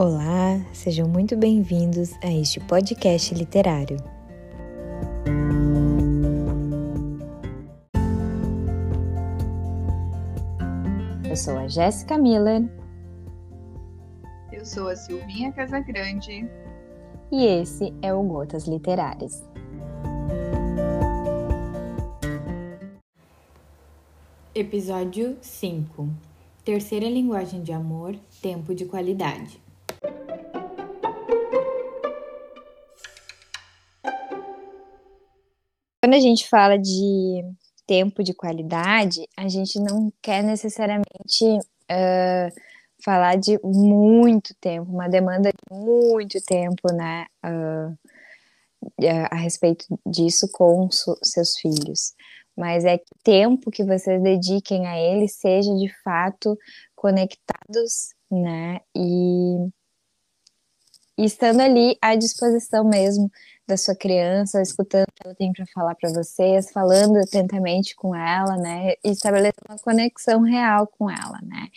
Olá, sejam muito bem-vindos a este podcast literário. Eu sou a Jéssica Miller. Eu sou a Silvinha Casagrande. E esse é o Gotas Literárias. Episódio 5 Terceira linguagem de amor, tempo de qualidade. Quando a gente fala de tempo de qualidade, a gente não quer necessariamente uh, falar de muito tempo, uma demanda de muito tempo, né, uh, a respeito disso com seus filhos. Mas é que tempo que vocês dediquem a eles seja de fato conectados, né, e, e estando ali à disposição mesmo da sua criança, escutando o que ela tem para falar para vocês, falando atentamente com ela, né, e estabelecendo uma conexão real com ela, né.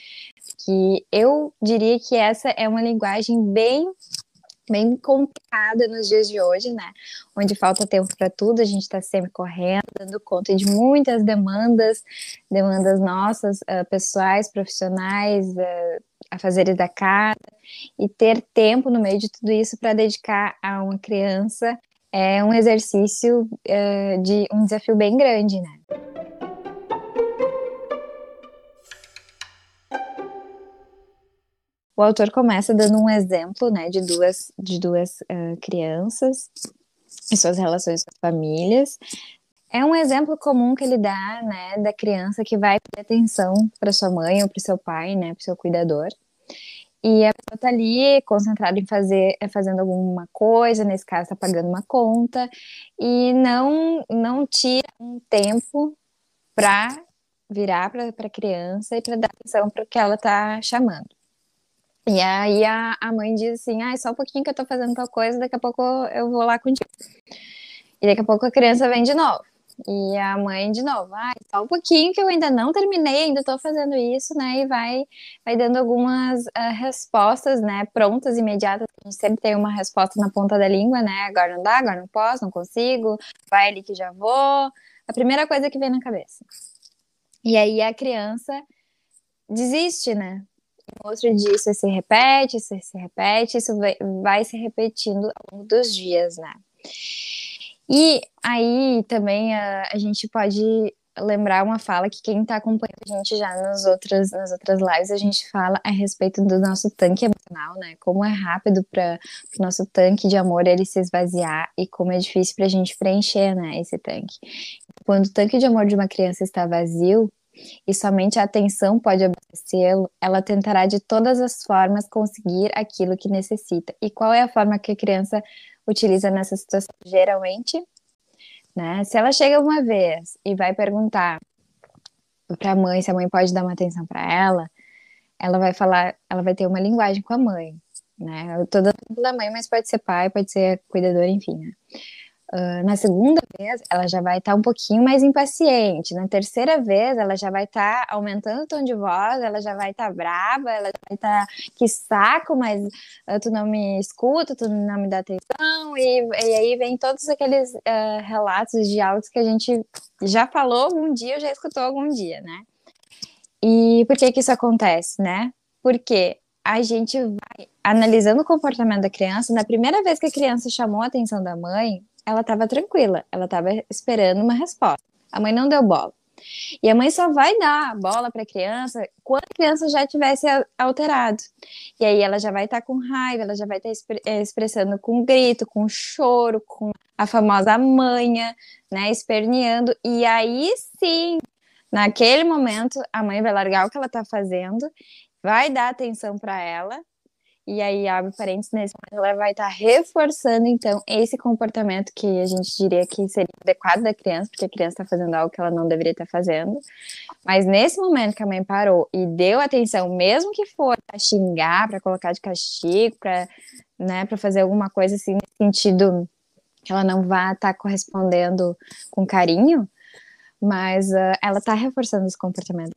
Que eu diria que essa é uma linguagem bem bem complicada nos dias de hoje, né? Onde falta tempo para tudo, a gente está sempre correndo, dando conta de muitas demandas, demandas nossas, uh, pessoais, profissionais, uh, a fazeres da casa, e ter tempo no meio de tudo isso para dedicar a uma criança é um exercício uh, de um desafio bem grande, né? O autor começa dando um exemplo, né, de duas, de duas uh, crianças e suas relações com as famílias. É um exemplo comum que ele dá, né, da criança que vai ter atenção para sua mãe ou para seu pai, né, para seu cuidador. E a pessoa tá ali concentrada em fazer, é, fazendo alguma coisa, nesse caso está pagando uma conta, e não não tira um tempo para virar para a criança e para dar atenção para o que ela está chamando. E aí a, a mãe diz assim, ah, só um pouquinho que eu tô fazendo tal coisa, daqui a pouco eu vou lá contigo. E daqui a pouco a criança vem de novo. E a mãe de novo, ah, só um pouquinho que eu ainda não terminei, ainda tô fazendo isso, né? E vai, vai dando algumas uh, respostas, né? Prontas, imediatas. A gente sempre tem uma resposta na ponta da língua, né? Agora não dá, agora não posso, não consigo, vai ali que já vou. A primeira coisa que vem na cabeça. E aí a criança desiste, né? outro dia isso se repete, isso se repete, isso vai, vai se repetindo ao longo dos dias, né? E aí também a, a gente pode lembrar uma fala que quem está acompanhando a gente já nas outras, nas outras lives, a gente fala a respeito do nosso tanque emocional, né? Como é rápido para o nosso tanque de amor ele se esvaziar e como é difícil para a gente preencher, né, esse tanque. Quando o tanque de amor de uma criança está vazio, e somente a atenção pode abastecê-lo, ela tentará de todas as formas conseguir aquilo que necessita. E qual é a forma que a criança utiliza nessa situação? Geralmente, né? Se ela chega uma vez e vai perguntar para a mãe se a mãe pode dar uma atenção para ela, ela vai falar, ela vai ter uma linguagem com a mãe, né? Eu tô dando da mãe, mas pode ser pai, pode ser cuidador, enfim, né? Uh, na segunda vez, ela já vai estar tá um pouquinho mais impaciente. Na terceira vez, ela já vai estar tá aumentando o tom de voz, ela já vai estar tá brava, ela já vai estar tá, que saco, mas uh, tu não me escuta, tu não me dá atenção. E, e aí vem todos aqueles uh, relatos de áudios que a gente já falou algum dia, já escutou algum dia, né? E por que que isso acontece, né? Porque a gente vai analisando o comportamento da criança. Na primeira vez que a criança chamou a atenção da mãe, ela estava tranquila, ela estava esperando uma resposta. A mãe não deu bola. E a mãe só vai dar bola para a criança quando a criança já tivesse alterado. E aí ela já vai estar tá com raiva, ela já vai estar tá eh, expressando com grito, com choro, com a famosa manha, né, esperneando. E aí sim, naquele momento, a mãe vai largar o que ela está fazendo, vai dar atenção para ela e aí, abre parênteses, nesse momento ela vai estar reforçando, então, esse comportamento que a gente diria que seria adequado da criança, porque a criança está fazendo algo que ela não deveria estar fazendo. Mas nesse momento que a mãe parou e deu atenção, mesmo que for para xingar, para colocar de castigo, para né, fazer alguma coisa assim, nesse sentido que ela não vá estar tá correspondendo com carinho, mas uh, ela está reforçando esse comportamento.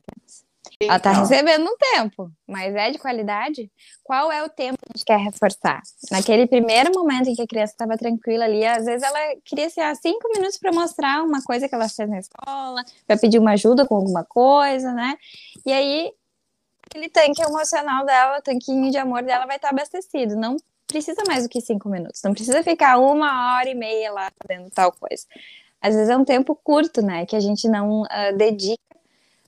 Ela tá então. recebendo um tempo, mas é de qualidade? Qual é o tempo que a gente quer reforçar? Naquele primeiro momento em que a criança estava tranquila ali, às vezes ela queria ser assim, cinco minutos para mostrar uma coisa que ela fez na escola, para pedir uma ajuda com alguma coisa, né? E aí aquele tanque emocional dela, o tanquinho de amor dela vai estar abastecido. Não precisa mais do que cinco minutos. Não precisa ficar uma hora e meia lá fazendo tal coisa. Às vezes é um tempo curto, né? Que a gente não uh, dedica,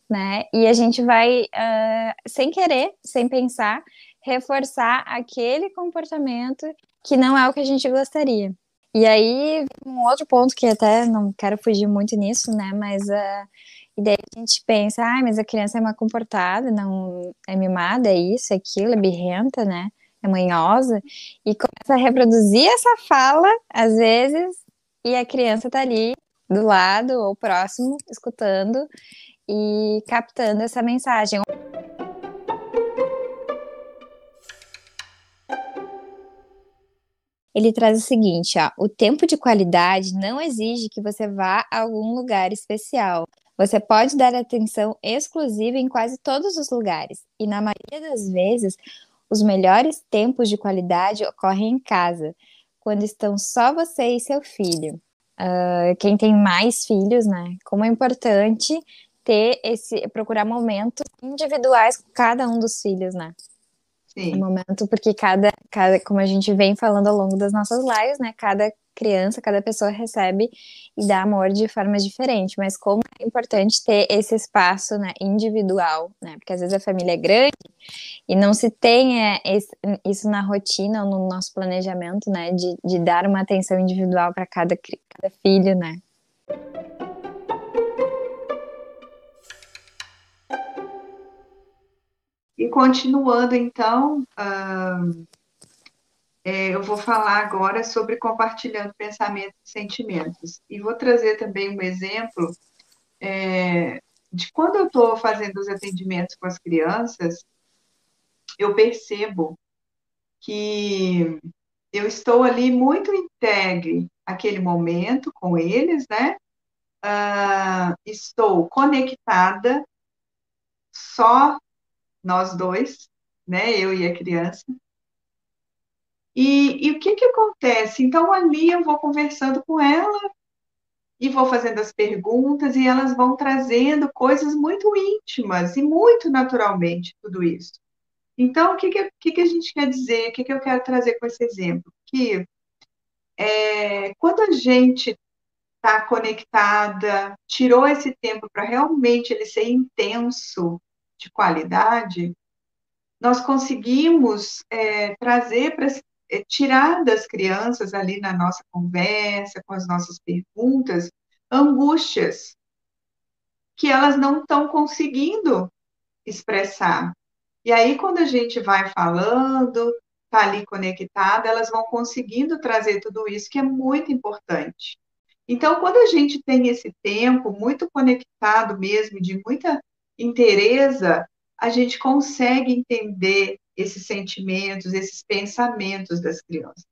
né? E a gente vai, uh, sem querer, sem pensar, reforçar aquele comportamento que não é o que a gente gostaria. E aí, um outro ponto que até não quero fugir muito nisso, né? Mas uh, e daí a gente pensa, ah, mas a criança é mal comportada, não é mimada, é isso, é aquilo, é birrenta, né? É manhosa. E começa a reproduzir essa fala, às vezes, e a criança tá ali do lado ou próximo, escutando e captando essa mensagem. Ele traz o seguinte, ó, o tempo de qualidade não exige que você vá a algum lugar especial, você pode dar atenção exclusiva em quase todos os lugares, e na maioria das vezes, os melhores tempos de qualidade ocorrem em casa, quando estão só você e seu filho. Uh, quem tem mais filhos, né? Como é importante ter esse, procurar momentos individuais com cada um dos filhos, né? Sim. Um momento, porque cada, cada, como a gente vem falando ao longo das nossas lives, né? Cada criança, cada pessoa recebe e dá amor de formas diferentes, mas como é importante ter esse espaço né, individual, né? Porque às vezes a família é grande e não se tem é, esse, isso na rotina ou no nosso planejamento, né? De, de dar uma atenção individual para cada, cada filho, né? E continuando, então, uh, é, eu vou falar agora sobre compartilhando pensamentos e sentimentos. E vou trazer também um exemplo é, de quando eu estou fazendo os atendimentos com as crianças, eu percebo que eu estou ali muito integre aquele momento com eles, né? Uh, estou conectada, só nós dois, né? Eu e a criança. E, e o que, que acontece? Então, ali eu vou conversando com ela e vou fazendo as perguntas, e elas vão trazendo coisas muito íntimas e muito naturalmente, tudo isso. Então, o que, que, que a gente quer dizer? O que, que eu quero trazer com esse exemplo? Que é, quando a gente está conectada, tirou esse tempo para realmente ele ser intenso, de qualidade, nós conseguimos é, trazer para é, tirar das crianças ali na nossa conversa, com as nossas perguntas, angústias que elas não estão conseguindo expressar. E aí, quando a gente vai falando, está ali conectada, elas vão conseguindo trazer tudo isso, que é muito importante. Então, quando a gente tem esse tempo muito conectado mesmo, de muita interesa, a gente consegue entender esses sentimentos, esses pensamentos das crianças.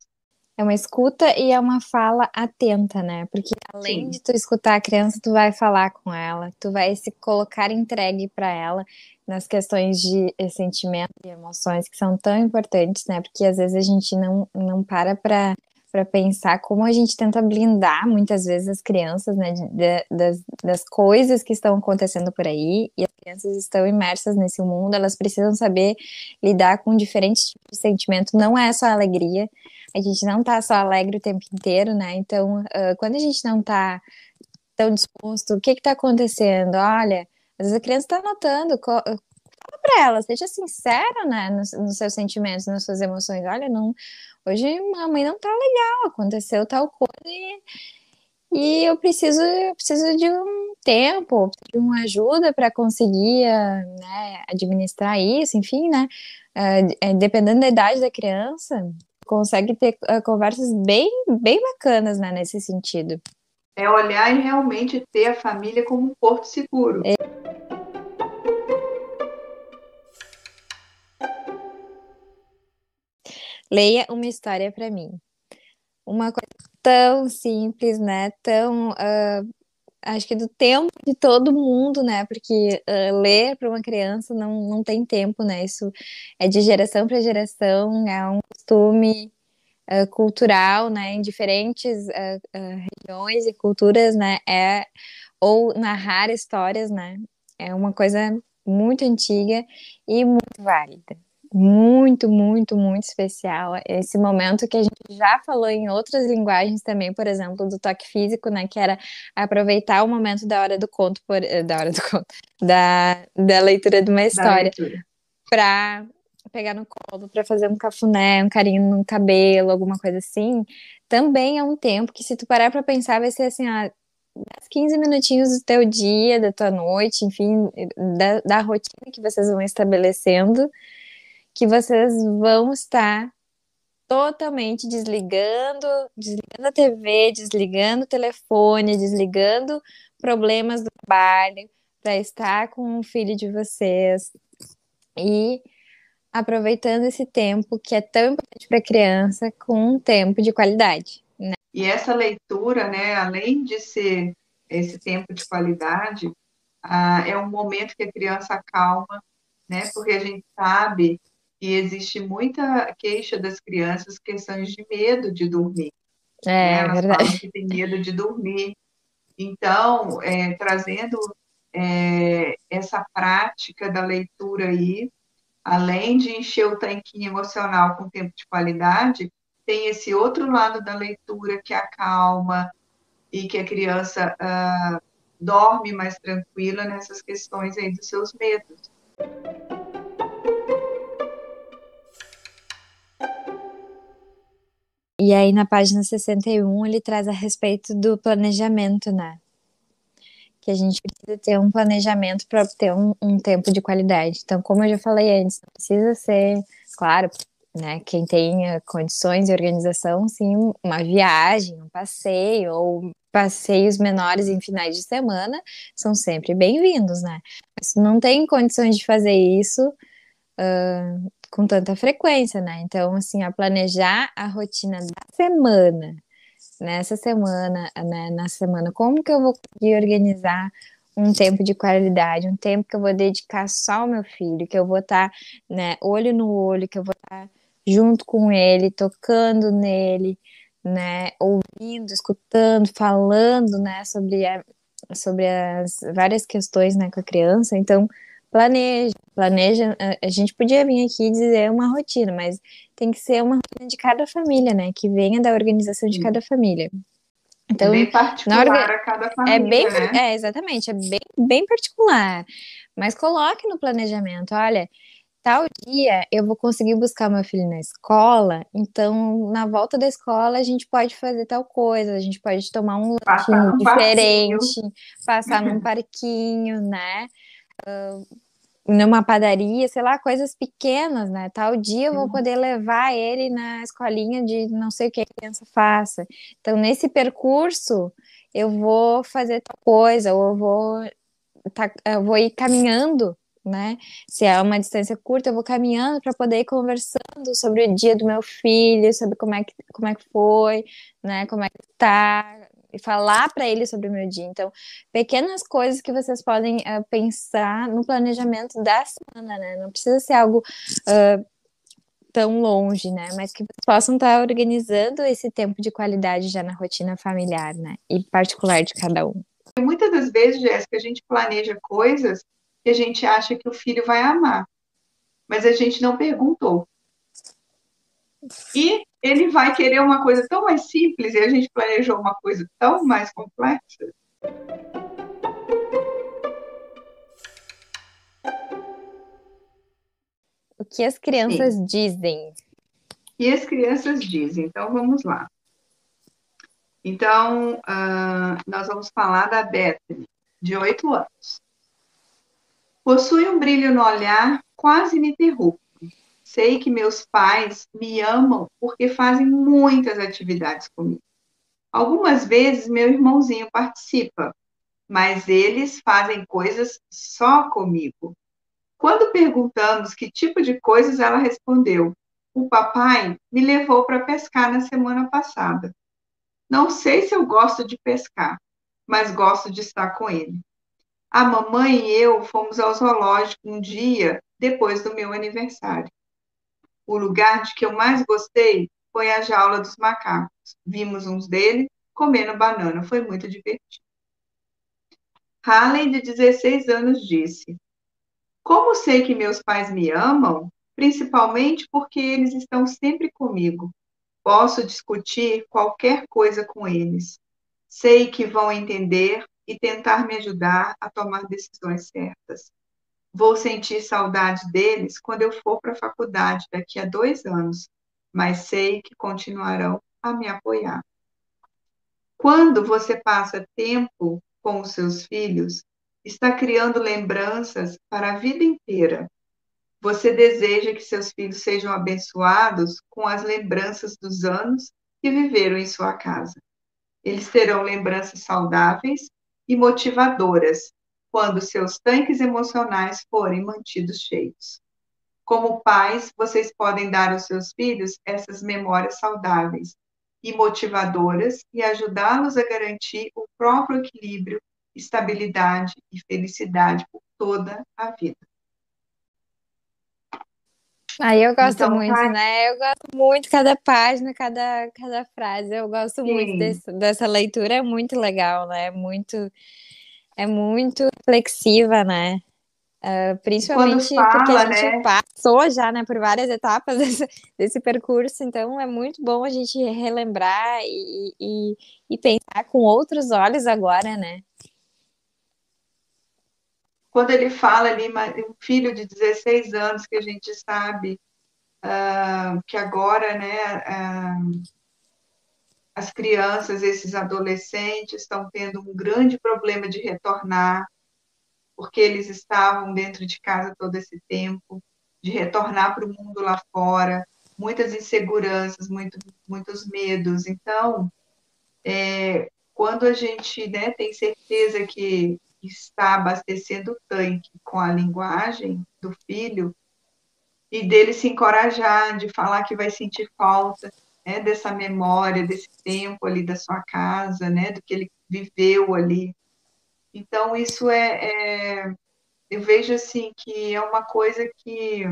É uma escuta e é uma fala atenta, né? Porque além Sim. de tu escutar a criança, tu vai falar com ela, tu vai se colocar entregue para ela nas questões de sentimentos e emoções que são tão importantes, né? Porque às vezes a gente não, não para para para pensar como a gente tenta blindar muitas vezes as crianças, né, de, das, das coisas que estão acontecendo por aí, e as crianças estão imersas nesse mundo, elas precisam saber lidar com diferentes tipos de sentimento, não é só alegria, a gente não tá só alegre o tempo inteiro, né, então, uh, quando a gente não tá tão disposto, o que que tá acontecendo? Olha, às vezes a criança tá notando, para ela, seja sincera, né, nos, nos seus sentimentos, nas suas emoções, olha, não Hoje a mãe não tá legal, aconteceu tal coisa e, e eu preciso, eu preciso de um tempo, de uma ajuda para conseguir né, administrar isso, enfim, né? Uh, dependendo da idade da criança, consegue ter conversas bem, bem bacanas né, nesse sentido. É olhar e realmente ter a família como um porto seguro. É. Leia uma história para mim. Uma coisa tão simples, né? Tão uh, acho que do tempo de todo mundo, né? Porque uh, ler para uma criança não, não tem tempo, né? Isso é de geração para geração, é um costume uh, cultural, né? Em diferentes regiões e culturas, né? É ou narrar histórias, né? É uma coisa muito antiga e muito válida muito, muito, muito especial. Esse momento que a gente já falou em outras linguagens também, por exemplo, do toque físico, né? Que era aproveitar o momento da hora do conto, por, eh, da hora do conto, da, da leitura de uma história, para pegar no colo, para fazer um cafuné, um carinho no cabelo, alguma coisa assim. Também é um tempo que, se tu parar para pensar, vai ser assim, ah, 15 minutinhos do teu dia, da tua noite, enfim, da, da rotina que vocês vão estabelecendo que vocês vão estar totalmente desligando, desligando a TV, desligando o telefone, desligando problemas do trabalho para estar com o filho de vocês e aproveitando esse tempo que é tão importante para a criança com um tempo de qualidade. Né? E essa leitura, né, além de ser esse tempo de qualidade, ah, é um momento que a criança acalma, né, porque a gente sabe e existe muita queixa das crianças, questões de medo de dormir. É, né? Elas verdade. falam que tem medo de dormir. Então, é, trazendo é, essa prática da leitura aí, além de encher o tanquinho emocional com tempo de qualidade, tem esse outro lado da leitura que acalma e que a criança ah, dorme mais tranquila nessas questões aí dos seus medos. E aí, na página 61, ele traz a respeito do planejamento, né? Que a gente precisa ter um planejamento para obter um, um, tempo de qualidade. Então, como eu já falei antes, não precisa ser, claro, né? Quem tenha condições e organização, sim, uma viagem, um passeio, ou passeios menores em finais de semana são sempre bem-vindos, né? Mas não tem condições de fazer isso, uh, com tanta frequência, né? Então, assim, a planejar a rotina da semana, nessa semana, né, na semana, como que eu vou conseguir organizar um tempo de qualidade, um tempo que eu vou dedicar só ao meu filho, que eu vou estar, tá, né, olho no olho, que eu vou estar tá junto com ele, tocando nele, né, ouvindo, escutando, falando, né, sobre, a, sobre as várias questões, né, com a criança. Então, planeja, planeja. A gente podia vir aqui dizer uma rotina, mas tem que ser uma rotina de cada família, né? Que venha da organização de cada família. Então, é bem particular orga... a cada família, é bem, né? É, exatamente, é bem, bem particular. Mas coloque no planejamento, olha, tal dia eu vou conseguir buscar meu filho na escola, então na volta da escola a gente pode fazer tal coisa, a gente pode tomar um lanche diferente, passar num parquinho, né? Uh, numa padaria, sei lá, coisas pequenas, né? Tal dia eu vou uhum. poder levar ele na escolinha de não sei o que a criança faça. Então, nesse percurso, eu vou fazer tal coisa, ou eu vou, tá, eu vou ir caminhando, né? Se é uma distância curta, eu vou caminhando para poder ir conversando sobre o dia do meu filho, sobre como é que, como é que foi, né? Como é que tá, falar para ele sobre o meu dia. Então, pequenas coisas que vocês podem uh, pensar no planejamento da semana, né? Não precisa ser algo uh, tão longe, né? Mas que possam estar organizando esse tempo de qualidade já na rotina familiar, né? E particular de cada um. Muitas das vezes, Jéssica, a gente planeja coisas que a gente acha que o filho vai amar, mas a gente não perguntou. E ele vai querer uma coisa tão mais simples e a gente planejou uma coisa tão mais complexa. O que as crianças Sim. dizem? E as crianças dizem. Então, vamos lá. Então, uh, nós vamos falar da Bethany, de oito anos. Possui um brilho no olhar quase ininterrupto Sei que meus pais me amam porque fazem muitas atividades comigo. Algumas vezes meu irmãozinho participa, mas eles fazem coisas só comigo. Quando perguntamos que tipo de coisas, ela respondeu: O papai me levou para pescar na semana passada. Não sei se eu gosto de pescar, mas gosto de estar com ele. A mamãe e eu fomos ao zoológico um dia depois do meu aniversário. O lugar de que eu mais gostei foi a jaula dos macacos. Vimos uns deles comendo banana, foi muito divertido. Halley, de 16 anos, disse: Como sei que meus pais me amam? Principalmente porque eles estão sempre comigo. Posso discutir qualquer coisa com eles. Sei que vão entender e tentar me ajudar a tomar decisões certas. Vou sentir saudade deles quando eu for para a faculdade daqui a dois anos, mas sei que continuarão a me apoiar. Quando você passa tempo com os seus filhos, está criando lembranças para a vida inteira. Você deseja que seus filhos sejam abençoados com as lembranças dos anos que viveram em sua casa. Eles terão lembranças saudáveis e motivadoras quando seus tanques emocionais forem mantidos cheios. Como pais, vocês podem dar aos seus filhos essas memórias saudáveis e motivadoras e ajudá-los a garantir o próprio equilíbrio, estabilidade e felicidade por toda a vida. Aí eu gosto então, muito, né? Eu gosto muito cada página, cada, cada frase. Eu gosto Sim. muito desse, dessa leitura, é muito legal, né? Muito, é muito reflexiva, né? Uh, principalmente fala, porque a gente né? passou já né, por várias etapas desse, desse, percurso, então é muito bom a gente relembrar e, e, e, pensar com outros olhos agora, né? Quando ele fala ali, um filho de 16 anos, que a gente sabe uh, que agora, né, uh, as crianças, esses adolescentes, estão tendo um grande problema de retornar porque eles estavam dentro de casa todo esse tempo, de retornar para o mundo lá fora, muitas inseguranças, muito, muitos medos. Então, é, quando a gente né, tem certeza que está abastecendo o tanque com a linguagem do filho, e dele se encorajar, de falar que vai sentir falta né, dessa memória, desse tempo ali da sua casa, né, do que ele viveu ali então, isso é, é, eu vejo assim que é uma coisa que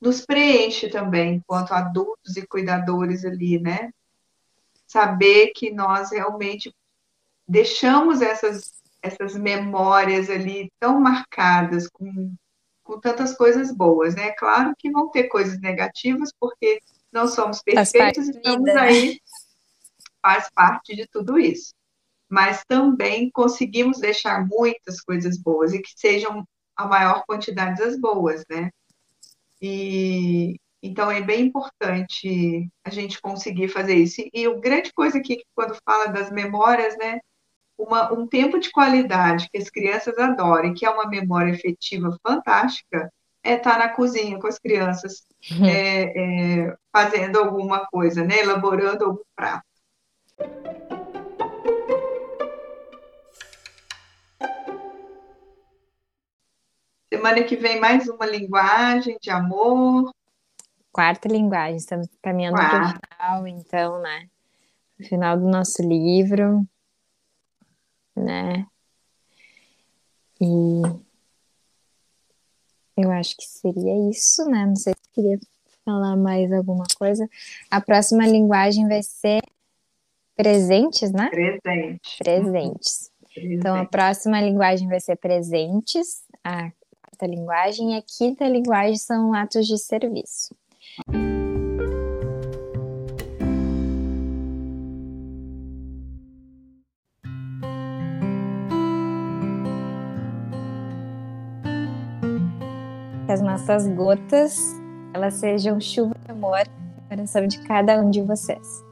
nos preenche também, enquanto adultos e cuidadores ali, né? Saber que nós realmente deixamos essas, essas memórias ali tão marcadas com, com tantas coisas boas, né? Claro que vão ter coisas negativas, porque não somos perfeitos, estamos vida, né? aí, faz parte de tudo isso mas também conseguimos deixar muitas coisas boas e que sejam a maior quantidade das boas, né? E então é bem importante a gente conseguir fazer isso. E, o grande coisa aqui, quando fala das memórias, né? Uma, um tempo de qualidade que as crianças adorem, que é uma memória efetiva fantástica, é estar na cozinha com as crianças, uhum. é, é, fazendo alguma coisa, né? Elaborando algum prato. Semana que vem, mais uma linguagem de amor. Quarta linguagem, estamos caminhando para o final, então, né? No final do nosso livro, né? E eu acho que seria isso, né? Não sei se queria falar mais alguma coisa. A próxima linguagem vai ser presentes, né? Presente. Presentes. Presente. Então, a próxima linguagem vai ser presentes. A quarta linguagem e a quinta linguagem são atos de serviço. Que as nossas gotas elas sejam chuva de amor no coração de cada um de vocês.